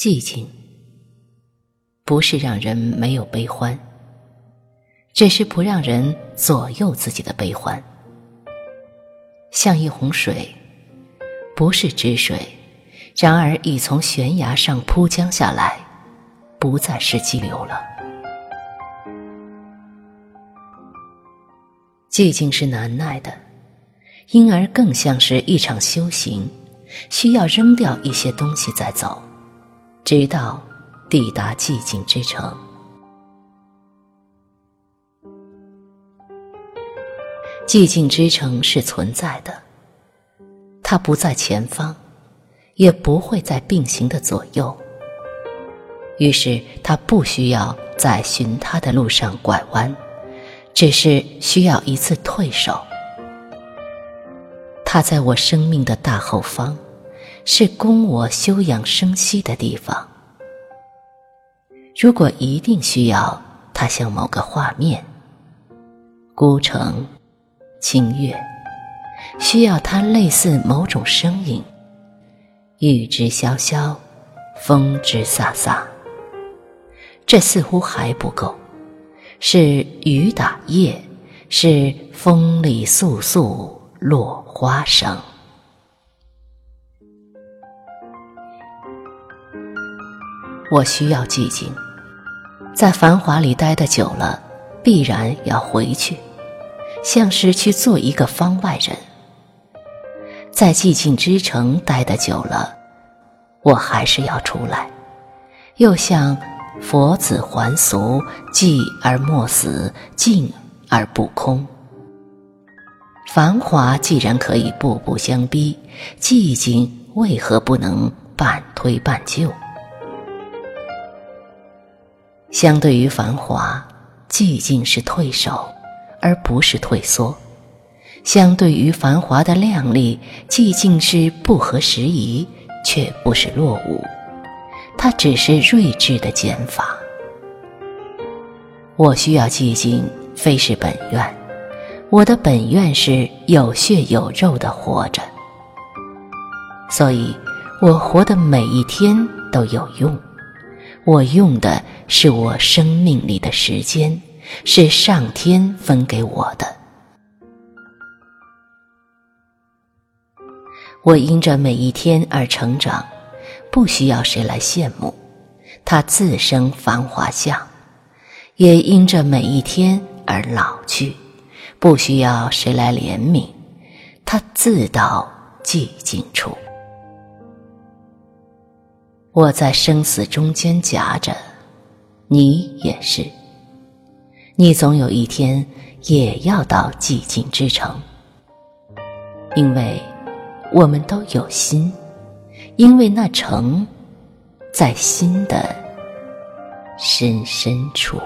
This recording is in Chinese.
寂静不是让人没有悲欢，只是不让人左右自己的悲欢。像一洪水，不是止水，然而已从悬崖上扑将下来，不再是激流了。寂静是难耐的，因而更像是一场修行，需要扔掉一些东西再走，直到抵达寂静之城。寂静之城是存在的，它不在前方，也不会在并行的左右。于是，它不需要在寻他的路上拐弯，只是需要一次退守。他在我生命的大后方，是供我休养生息的地方。如果一定需要它，像某个画面，孤城。清月，需要它类似某种声音，雨之潇潇，风之飒飒。这似乎还不够，是雨打叶，是风里簌簌落花声。我需要寂静，在繁华里待得久了，必然要回去。像是去做一个方外人，在寂静之城待得久了，我还是要出来。又像佛子还俗，寂而莫死，静而不空。繁华既然可以步步相逼，寂静为何不能半推半就？相对于繁华，寂静是退守。而不是退缩，相对于繁华的靓丽，寂静是不合时宜，却不是落伍，它只是睿智的减法。我需要寂静，非是本愿，我的本愿是有血有肉的活着，所以我活的每一天都有用，我用的是我生命里的时间。是上天分给我的，我因着每一天而成长，不需要谁来羡慕，它自生繁华相；也因着每一天而老去，不需要谁来怜悯，它自到寂静处。我在生死中间夹着，你也是。你总有一天也要到寂静之城，因为我们都有心，因为那城在心的深深处。